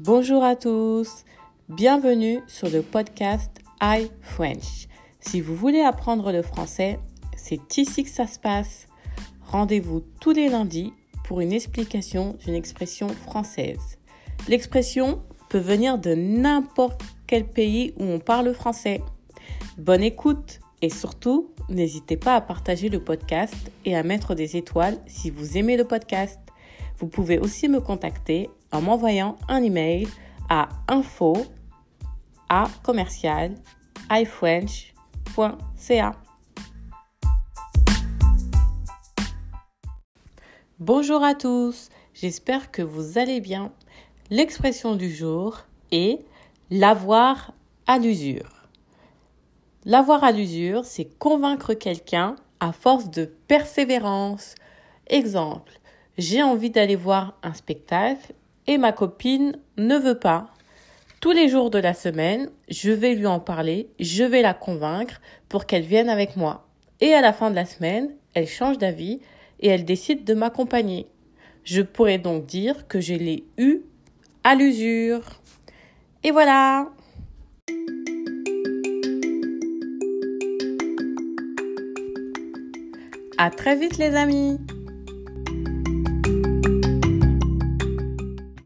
Bonjour à tous, bienvenue sur le podcast iFrench. Si vous voulez apprendre le français, c'est ici que ça se passe. Rendez-vous tous les lundis pour une explication d'une expression française. L'expression peut venir de n'importe quel pays où on parle français. Bonne écoute et surtout, n'hésitez pas à partager le podcast et à mettre des étoiles si vous aimez le podcast. Vous pouvez aussi me contacter en m'envoyant un email à info ifrench.ca. Bonjour à tous, j'espère que vous allez bien. L'expression du jour est l'avoir à l'usure. L'avoir à l'usure, c'est convaincre quelqu'un à force de persévérance. Exemple, j'ai envie d'aller voir un spectacle et ma copine ne veut pas. Tous les jours de la semaine, je vais lui en parler, je vais la convaincre pour qu'elle vienne avec moi. Et à la fin de la semaine, elle change d'avis et elle décide de m'accompagner. Je pourrais donc dire que je l'ai eu à l'usure. Et voilà. À très vite les amis